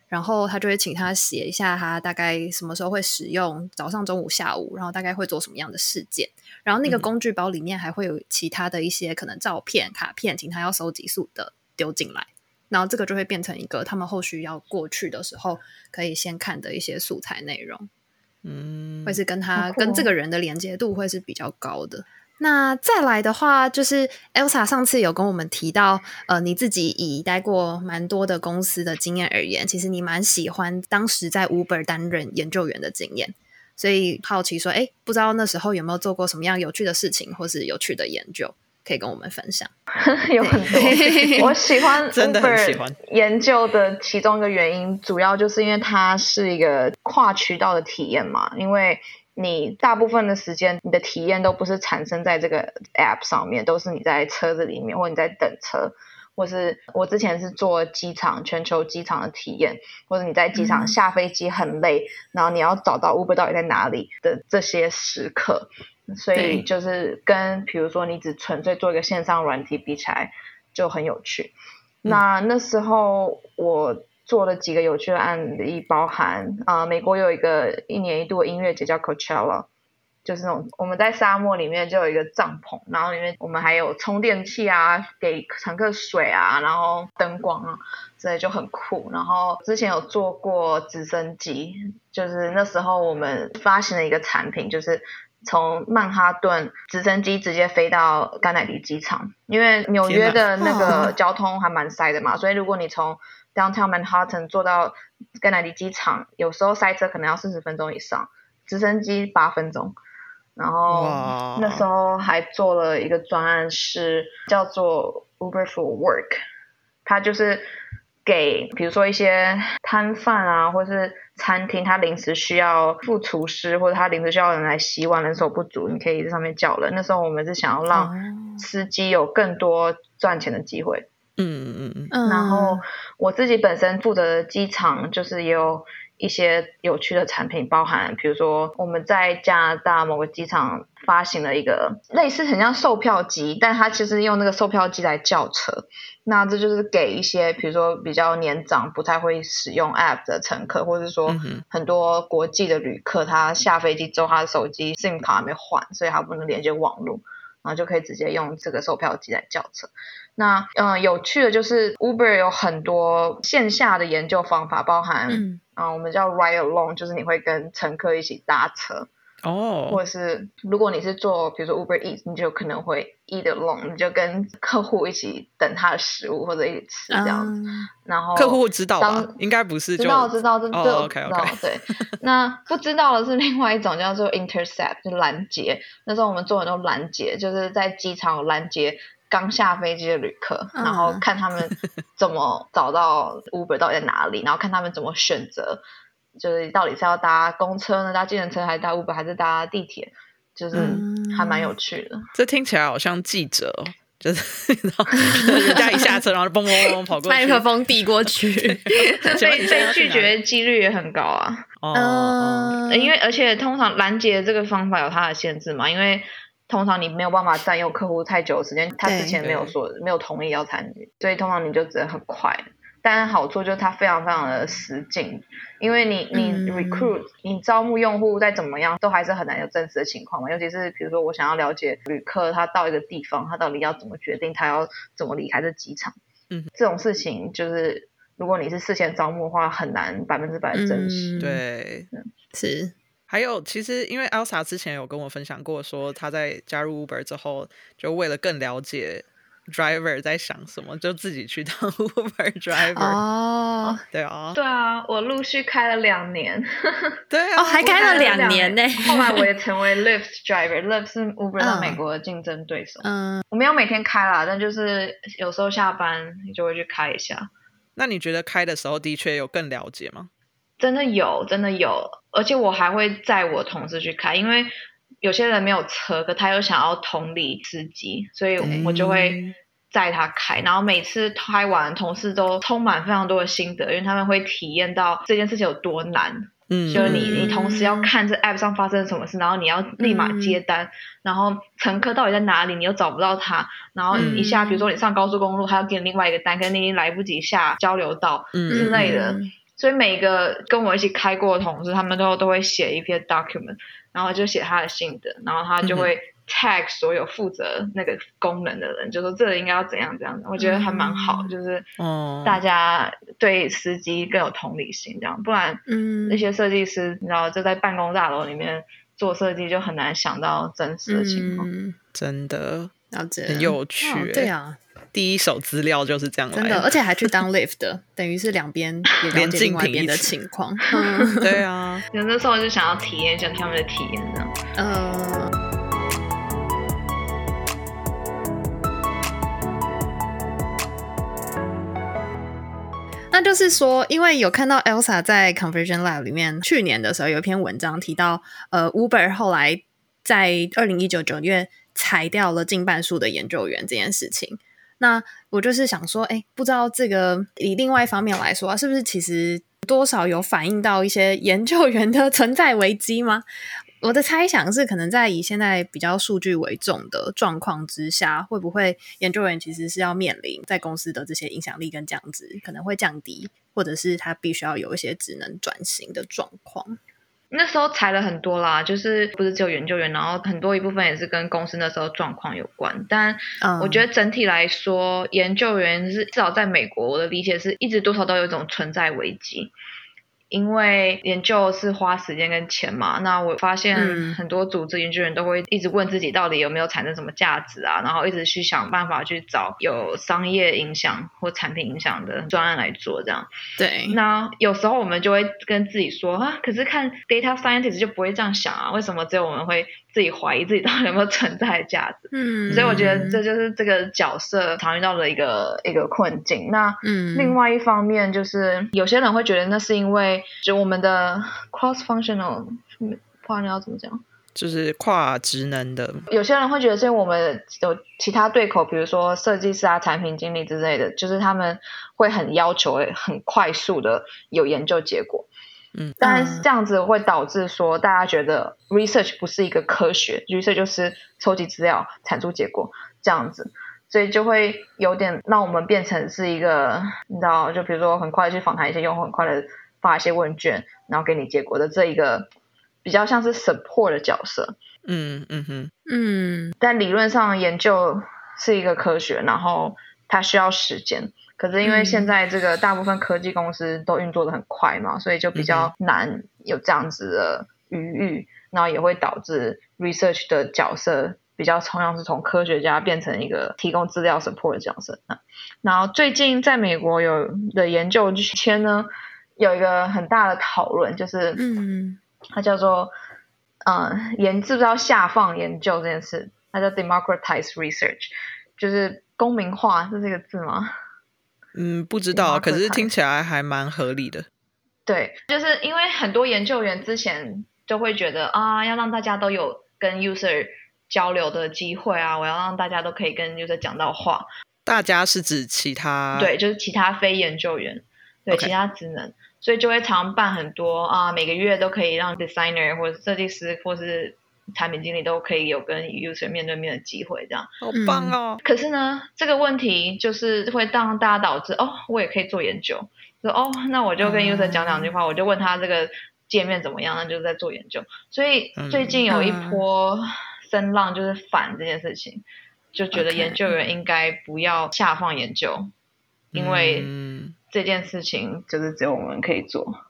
然后他就会请他写一下他大概什么时候会使用，早上、中午、下午，然后大概会做什么样的事件。然后那个嗯工具包里面还会有其他的一些可能照片、卡片，请他要收集数的丢进来。然后这个就会变成一个他们后续要过去的时候可以先看的一些素材内容，嗯会，是跟他、哦跟这个人的连接度会是比较高的。那再来的话，就是 Elsa 上次有跟我们提到，呃，你自己以待过蛮多的公司的经验而言，其实你蛮喜欢当时在 Uber 担任研究员的经验，所以好奇说，哎，不知道那时候有没有做过什么样有趣的事情，或是有趣的研究，可以跟我们分享。有很多。我喜欢 真的很喜欢 Uber 研究的其中一个原因，主要就是因为它是一个跨渠道的体验嘛。因为你大部分的时间，你的体验都不是产生在这个 App 上面，都是你在车子里面，或你在等车，或是我之前是做机场全球机场的体验，或者你在机场嗯下飞机很累，然后你要找到 Uber 到底在哪里的这些时刻。所以就是跟比如说你只纯粹做一个线上软体比起来，就很有趣。嗯那那时候我做了几个有趣的案例，包含啊、呃美国有一个一年一度的音乐节叫 Coachella，就是那种我们在沙漠里面就有一个帐篷，然后里面我们还有充电器啊，给乘客水啊，然后灯光啊，所以就很酷。然后之前有做过直升机，就是那时候我们发行了一个产品，就是从曼哈顿直升机直接飞到甘乃迪机场，因为纽约的那个 交通还蛮塞的嘛，所以如果你从 downtown Manhattan 坐到甘乃迪机场，有时候塞车可能要四十分钟以上，直升机八分钟。然后那时候还做了一个专案，是叫做 Uber for Work，它就是给比如说一些摊贩啊，或是餐厅，他临时需要副厨师，或者他临时需要人来洗碗，人手不足，你可以在上面叫人。那时候我们是想要哦让司机有更多赚钱的机会。嗯嗯嗯嗯，然后我自己本身负责的机场，就是也有一些有趣的产品，包含比如说我们在加拿大某个机场发行了一个类似很像售票机，但它其实用那个售票机来叫车。那这就是给一些比如说比较年长、不太会使用 App 的乘客，或者说嗯很多国际的旅客，他下飞机之后，他的手机 SIM 卡还没换，所以他不能连接网络。然后就可以直接用这个售票机来叫车。那嗯、呃有趣的就是 Uber 有很多线下的研究方法，包含嗯、嗯我们叫 Ride Along，就是你会跟乘客一起搭车，哦，或者是如果你是做比如说 Uber Eats，你就可能会 eat along，你就跟客户一起等他的食物或者一起吃这样子。嗯然后客户知道吧？应该不是就知道知道这这哦我 OK，知道 OK 对。那不知道的是另外一种叫做 intercept，就拦截。那时候我们做很多拦截，就是在机场拦截刚下飞机的旅客，嗯然后看他们怎么找到 Uber 到底在哪里，然后看他们怎么选择，就是到底是要搭公车呢，搭计程车，还是搭 Uber，还是搭地铁，就是嗯还蛮有趣的。这听起来好像记者哦，就是 人家一下车，然后就嘣嘣嘣跑过去，麦克风递过去，被 请问你现在被拒绝的几率也很高啊。哦哦，嗯，呃因为而且通常拦截这个方法有它的限制嘛，因为通常你没有办法占用客户太久的时间，他之前没有说没有同意要参与，所以通常你就只能很快。但好处就是它非常非常的实景，因为你你嗯。recruit、你招募用户再怎么样，都还是很难有真实的情况嘛。尤其是比如说我想要了解旅客他到一个地方，他到底要怎么决定他要怎么离开这机场，嗯，这种事情就是如果你是事先招募的话，很难百分之百真实。嗯。对，是。还有，其实因为 Elsa 之前有跟我分享过，说他在加入 Uber 之后，就为了更了解 driver 在想什么，就自己去当 Uber driver。哦 对啊，对啊，我陆续开了两年，对啊，哦，还开了两两年呢。后来我也成为 Lyft driver，Lyft 是 Uber 到嗯美国的竞争对手。嗯，我没有每天开啦，但就是有时候下班你就会去开一下。那你觉得开的时候的确有更了解吗？真的有，真的有，而且我还会载我同事去开，因为有些人没有车，可他又想要同理司机，所以对我就会载他开。然后每次开完，同事都充满非常多的心得，因为他们会体验到这件事情有多难。嗯，就是你，嗯你同时要看这 app 上发生了什么事，然后你要立马接单，然后乘客到底在哪里，你又找不到他，然后一下，嗯比如说你上高速公路，他要给你另外一个单，可是你已经来不及下交流道，嗯之类的嗯。所以每个跟我一起开过的同事，他们都都会写一篇 document，然后就写他的心得，然后他就会 tag 所有负责那个功能的人，就说这个应该要怎样怎样。我觉得还蛮好，嗯。就是哦大家对司机更有同理心，这样不然嗯。那些设计师，你知道就在办公大楼里面做设计，就很难想到真实的情况。嗯，真的。了解，很有趣对啊，第一手资料就是这样来真的，而且还去当 lift 的，等于是两边也了解另外一边的情况。嗯对啊，有那时候就想要体验一下他们的体验，这样。呃，那就是说，因为有看到 Elsa 在 Conversion Lab 里面去年的时候有一篇文章提到，呃，Uber 后来在二零一九九月裁掉了近半数的研究员这件事情。那我就是想说，哎，不知道这个以另外一方面来说，是不是其实多少有反映到一些研究员的存在危机吗？我的猜想是，可能在以现在比较数据为重的状况之下，会不会研究员其实是要面临在公司的这些影响力跟降值可能会降低，或者是他必须要有一些职能转型的状况？那时候裁了很多啦，就是不是只有研究员，然后很多一部分也是跟公司那时候状况有关。但嗯，我觉得整体来说，研究员是至少在美国，我的理解是一直多少都有一种存在危机。因为研究是花时间跟钱嘛，那我发现嗯很多组织研究员都会一直问自己到底有没有产生什么价值啊，然后一直去想办法去找有商业影响或产品影响的专案来做这样。对，那有时候我们就会跟自己说啊，可是看 data scientist 就不会这样想啊，为什么只有我们会自己怀疑自己到底有没有存在的价值？嗯，所以我觉得这就是这个角色常遇到的一个一个困境。那嗯，另外一方面就是有些人会觉得那是因为就我们的 cross functional，不知道你要怎么讲？就是跨职能的，有些人会觉得是我们有其他对口，比如说设计师啊、产品经理之类的，就是他们会很要求很快速的有研究结果。嗯，但是这样子会导致说大家觉得 research 不是一个科学，research 就是收集资料、产出结果这样子，所以就会有点让我们变成是一个，你知道，就比如说很快去访谈一些用户，很快的发一些问卷，然后给你结果的这一个比较像是 support 的角色。嗯嗯哼，嗯但理论上研究是一个科学，然后它需要时间。可是因为现在这个大部分科技公司都运作的很快嘛，所以就比较难有这样子的余裕，然后也会导致 research 的角色比较同样是从科学家变成一个提供资料 support 的角色。然后最近在美国有的研究圈呢，有一个很大的讨论，就是嗯它叫做嗯研知不知道下放研究这件事，它叫 democratize research，就是公民化，这是这个字吗？嗯，不知道，可是听起来还蛮合理的。对，就是因为很多研究员之前就会觉得啊，要让大家都有跟 user 交流的机会啊，我要让大家都可以跟 user 讲到话。大家是指其他对，就是其他非研究员，对其他职能，所以就会常办很多啊，每个月都可以让 designer 或者设计师或是产品经理都可以有跟 user 面对面的机会，这样。好棒哦！可是呢，这个问题就是会让大家导致哦，我也可以做研究，说哦，那我就跟 user 讲两句话，我就问他这个界面怎么样，那就是在做研究。所以最近有一波声浪就是反这件事情，就觉得研究员应该不要下放研究，因为嗯这件事情就是只有我们可以做。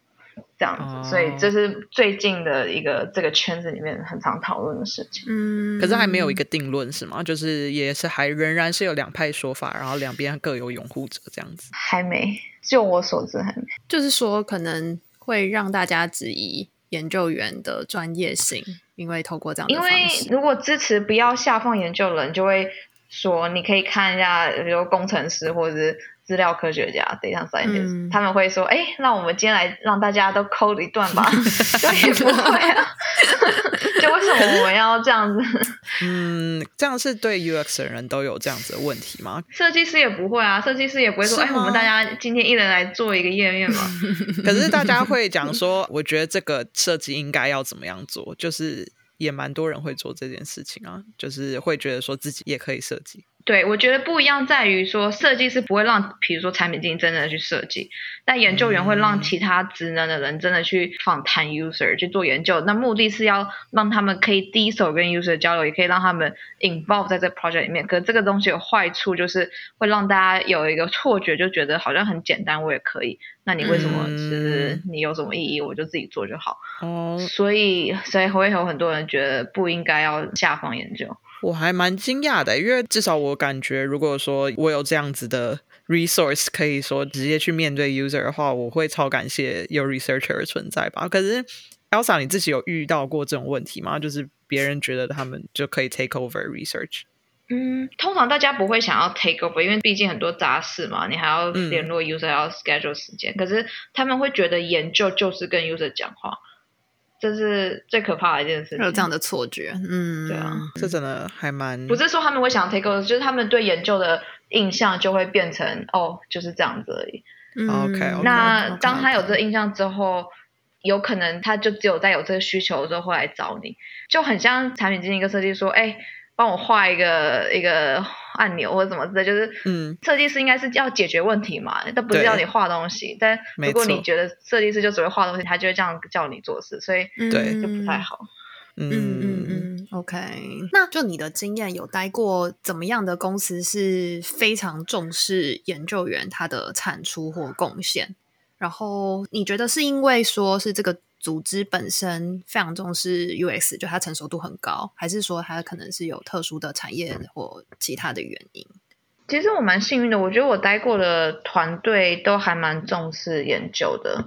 这样哦子，所以这是最近的一个这个圈子里面很常讨论的事情。嗯，可是还没有一个定论是吗？就是也是还仍然是有两派说法，然后两边各有拥护者这样子。还没，就我所知还没。就是说可能会让大家质疑研究员的专业性，因为透过这样的因为方式，如果支持不要下放研究人，就会说你可以看一下，比如工程师或者是资料科学家 data scientist，、嗯他们会说，哎，那我们今天来让大家都 code 一段吧。就也不会啊，就为什么我们要这样子？嗯，这样是对 UX 的人都有这样子的问题吗？设计师也不会啊，设计师也不会说，哎，我们大家今天一人来做一个页面嘛。可是大家会讲说，我觉得这个设计应该要怎么样做，就是也蛮多人会做这件事情啊，就是会觉得说自己也可以设计。对，我觉得不一样在于说，设计师不会让，比如说产品经理真的去设计，但研究员会让其他职能的人真的去访谈 user 去做研究。那目的是要让他们可以第一手跟 user 交流，也可以让他们 involve 在这个 project 里面。可是这个东西有坏处，就是会让大家有一个错觉，就觉得好像很简单，我也可以。那你为什么其实你有什么意义？我就自己做就好。哦，所以，所以会有很多人觉得不应该要下放研究。我还蛮惊讶的，因为至少我感觉，如果说我有这样子的 resource，可以说直接去面对 user 的话，我会超感谢有 researcher 的存在吧。可是 Elsa，你自己有遇到过这种问题吗？就是别人觉得他们就可以 take over research？嗯，通常大家不会想要 take over，因为毕竟很多杂事嘛，你还要嗯联络 user，、要 schedule 时间。可是他们会觉得研究就是跟 user 讲话，这是最可怕的一件事情。有这样的错觉，嗯，对啊这真的还蛮不是说他们会想 take over，就是他们对研究的印象就会变成哦，就是这样子而已。嗯 OK，OK，那 OK，当他有这个印象之后，有可能他就只有在有这个需求的时候会来找你，就很像产品经理跟设计说，哎，帮我画一个一个按钮或者什么之类，就是嗯设计师应该是要解决问题嘛，但不是对要你画东西。但如果你觉得设计师就只会画东西，他就会这样叫你做事，所以对就不太好。嗯嗯嗯，OK。那就你的经验，有待过怎么样的公司是非常重视研究员他的产出或贡献？然后你觉得是因为说是这个组织本身非常重视 UX，就它成熟度很高，还是说它可能是有特殊的产业或其他的原因？其实我蛮幸运的，我觉得我待过的团队都还蛮重视研究的。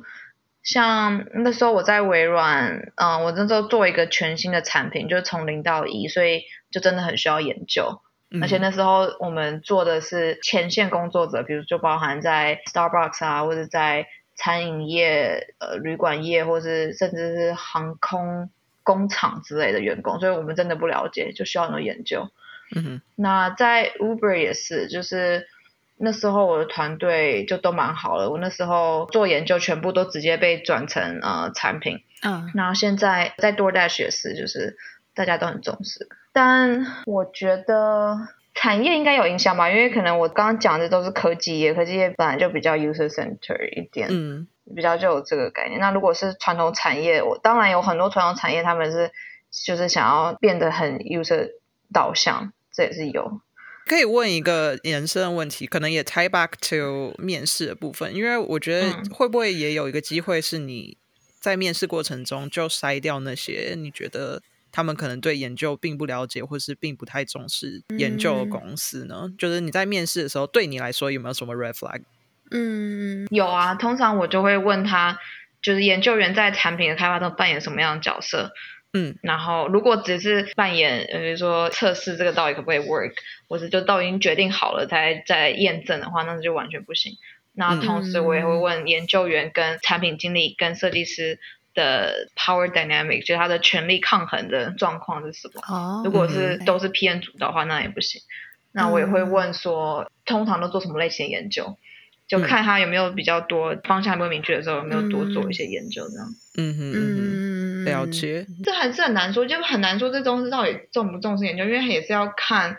像那时候我在微软，嗯、我那时候做一个全新的产品，就是从零到一，所以就真的很需要研究。嗯而且那时候我们做的是前线工作者，比如就包含在 Starbucks 啊，或者在餐饮业、呃旅馆业，或是甚至是航空工厂之类的员工，所以我们真的不了解，就需要很多研究。嗯哼那在 Uber 也是，就是那时候我的团队就都蛮好了，我那时候做研究全部都直接被转成呃产品。嗯那现在在 DoorDash 也是，就是大家都很重视，但我觉得产业应该有影响吧，因为可能我刚刚讲的都是科技业，科技业本来就比较 user center 一点，嗯比较就有这个概念。那如果是传统产业，我当然有很多传统产业他们是就是想要变得很 user 导向，这也是有。可以问一个延伸的问题，可能也 tie back to 面试的部分，因为我觉得嗯会不会也有一个机会是你在面试过程中就筛掉那些你觉得他们可能对研究并不了解，或是并不太重视研究的嗯公司呢？就是你在面试的时候，对你来说有没有什么 red flag？嗯有啊，通常我就会问他，就是研究员在产品的开发中扮演什么样的角色。嗯，然后如果只是扮演，呃比如说测试这个到底可不可以 work，或者就都已经决定好了才再验证的话，那就完全不行。那嗯同时我也会问研究员跟产品经理跟设计师的 power dynamic，就是他的权力抗衡的状况是什么。哦，如果是嗯都是 PM 主导的话，那也不行。那我也会问说，通常都做什么类型的研究？就嗯看他有没有比较多方向还没有明确的时候，有没有多做一些研究这样。嗯哼嗯了解。这还是很难说，就很难说这公司到底重不重视研究，因为也是要看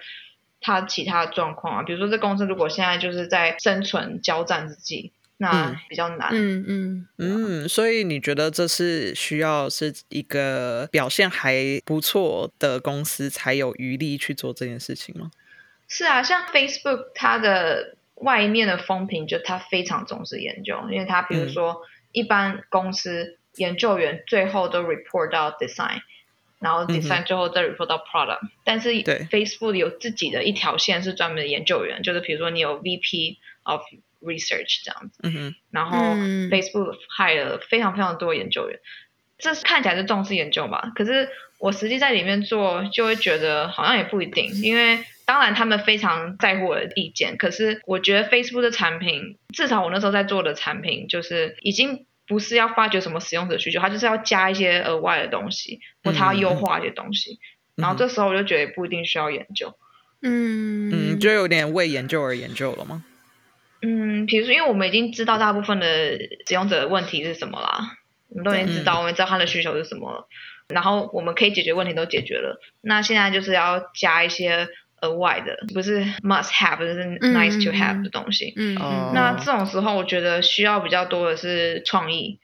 他其他的状况啊。比如说，这公司如果现在就是在生存交战之际，那嗯。比较难。嗯嗯。嗯，所以你觉得这是需要是一个表现还不错的公司才有余力去做这件事情吗？是啊，像 Facebook 它的外面的风评，就它非常重视研究，因为它比如说一般公司研究员最后都 report 到 design，然后 design 最后再 report 到 product，但是 Facebook 有自己的一条线是专门的研究员，就是比如说你有 VP of research 这样子，然后 Facebook hire 了非常非常多研究员，这看起来是重视研究嘛，可是我实际在里面做就会觉得好像也不一定，因为。当然，他们非常在乎我的意见。可是，我觉得 Facebook 的产品，至少我那时候在做的产品，就是已经不是要发掘什么使用者需求，它就是要加一些额外的东西，或它要优化一些东西。然后这时候我就觉得不一定需要研究。嗯嗯，就有点为研究而研究了吗？嗯，比如说，因为我们已经知道大部分的使用者的问题是什么啦，我们都已经知道，我们知道他的需求是什么了，然后我们可以解决问题都解决了。那现在就是要加一些。额外的不是 must have，就是 nice to have 的东西。嗯，那这种时候，我觉得需要比较多的是创意，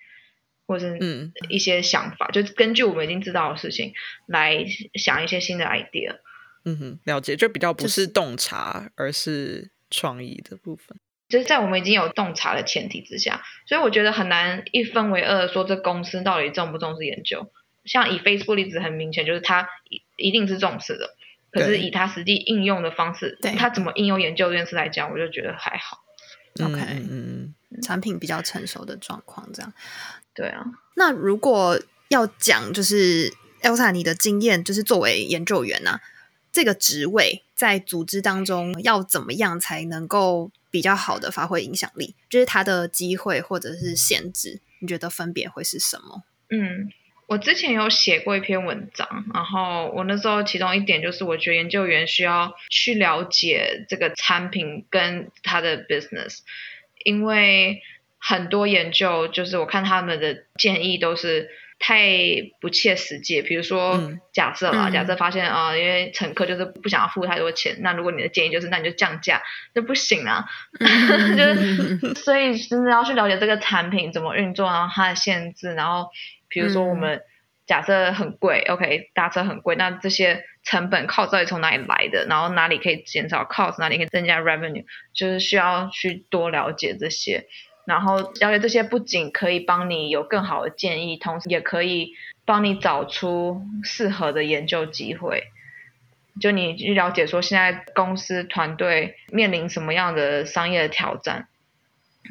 或者是一些想法，就根据我们已经知道的事情来想一些新的 idea。嗯哼，了解，就比较不是洞察，而是创意的部分。就是在我们已经有洞察的前提之下，所以我觉得很难一分为二说这公司到底重不重视研究。像以 Facebook 例子很明显，就是它一一定是重视的。可是以他实际应用的方式，他怎么应用研究这件事来讲，我就觉得还好。OK，嗯，产品比较成熟的状况这样。对啊，那如果要讲，就是 Elsa 你的经验，就是作为研究员呢，这个职位在组织当中要怎么样才能够比较好的发挥影响力？就是他的机会或者是限制，你觉得分别会是什么？嗯。我之前有写过一篇文章，然后我那时候其中一点就是，我觉得研究员需要去了解这个产品跟他的 business，因为很多研究就是我看他们的建议都是太不切实际。比如说假设啦，假设发现啊，因为乘客就是不想要付太多钱，那如果你的建议就是那你就降价，那不行啊。就是所以真的要去了解这个产品怎么运作，然后它的限制，然后。比如说，我们假设很贵，OK，搭车很贵，那这些成本靠到底从哪里来的？然后哪里可以减少 cost，哪里可以增加 revenue，就是需要去多了解这些。然后了解这些，不仅可以帮你有更好的建议，同时也可以帮你找出适合的研究机会。就你去了解说，现在公司团队面临什么样的商业的挑战，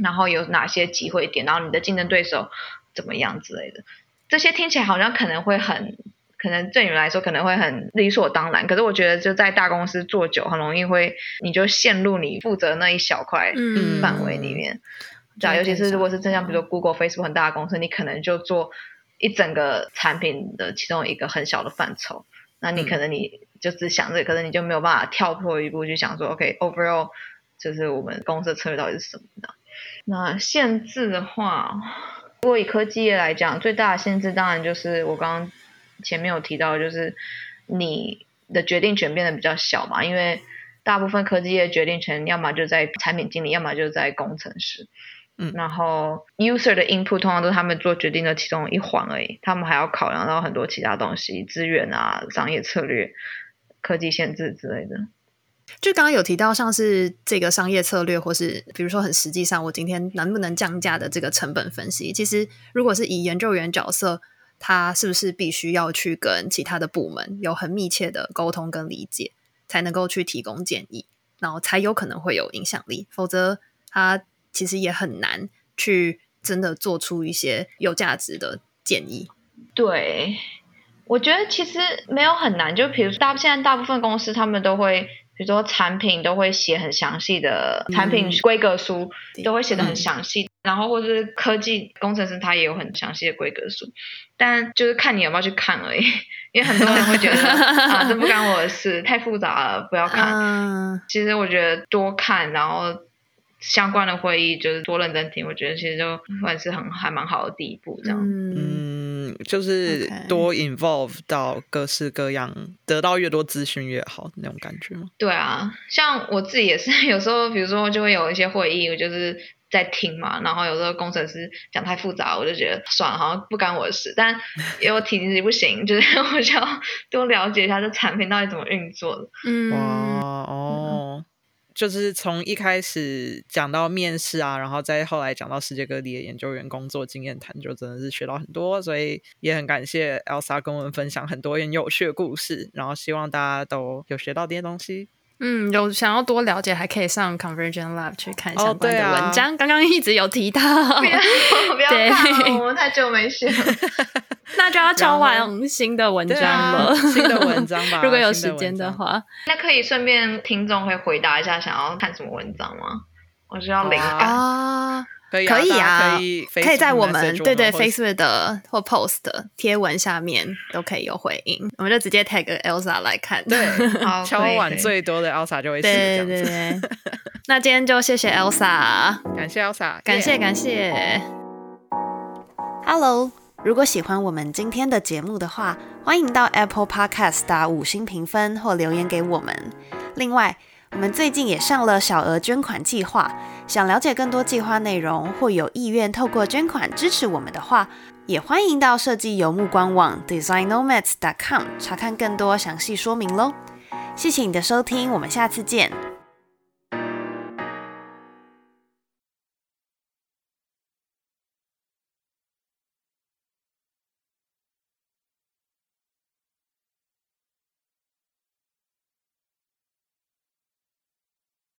然后有哪些机会点，然后你的竞争对手怎么样之类的。这些听起来好像可能会很，可能对你来说可能会很理所当然。可是我觉得就在大公司做久，很容易会你就陷入你负责那一小块范围里面。对啊，尤其是如果是正像比如说 Google、Facebook 很大的公司，你可能就做一整个产品的其中一个很小的范畴。那你可能你就只想这个，可能你就没有办法跳脱一步去想说，OK，overall 就是我们公司的策略到底是什么的。那限制的话。如果以科技业来讲，最大的限制当然就是我刚刚前面有提到，就是你的决定权变得比较小嘛，因为大部分科技业决定权要么就在产品经理，要么就在工程师。嗯，然后 user 的 input 通常都是他们做决定的其中一环而已，他们还要考量到很多其他东西，资源啊、商业策略、科技限制之类的。就刚刚有提到，像是这个商业策略，或是比如说很实际上，我今天能不能降价的这个成本分析，其实如果是以研究员角色，他是不是必须要去跟其他的部门有很密切的沟通跟理解，才能够去提供建议，然后才有可能会有影响力，否则他其实也很难去真的做出一些有价值的建议。对，我觉得其实没有很难，就比如大现在大部分公司他们都会。比如说产品都会写很详细的产品规格书，都会写的很详细。然后或者是科技工程师他也有很详细的规格书，但就是看你有没有去看而已。因为很多人会觉得 啊，这不干我的事，太复杂了，不要看。其实我觉得多看，然后相关的会议就是多认真听，我觉得其实就算是很还蛮好的第一步，这样。嗯。就是多 involve 到各式各样，得到越多资讯越好那种感觉吗？对啊，像我自己也是，有时候比如说就会有一些会议，我就是在听嘛，然后有时候工程师讲太复杂，我就觉得算了，好像不干我的事。但因为我体力不行，就是 我想要多了解一下这产品到底怎么运作的。嗯，哇哦，就是从一开始讲到面试啊，然后再后来讲到世界各地的研究员工作经验谈，就真的是学到很多，所以也很感谢 Elsa 跟我们分享很多很有趣的故事，然后希望大家都有学到这些东西。嗯，有想要多了解，还可以上 Conversion Lab 去看相关的文章。刚刚一直有提到，不要 不要对，我们太久没学了。那就要交完新的文章了。新的文章吧 如果有时间的话，那可以顺便听众会回答一下，想要看什么文章吗？我需要灵感。啊，可以可以啊，可以可以在我们对对 Facebook 的或 Post 的贴文下面都可以有回应，我们就直接 tag Elsa 来看。对 好敲碗可以可以最多的 Elsa 就会是这对样子。对对，那今天就谢谢 Elsa。感谢 Elsa，感谢感谢。Hello，如果喜欢我们今天的节目的话，欢迎到 Apple Podcast 打五星评分或留言给我们。另外，我们最近也上了小额捐款计划，想了解更多计划内容或有意愿透过捐款支持我们的话，也欢迎到设计游牧官网 designnomads.com 查看更多详细说明喽。谢谢你的收听，我们下次见，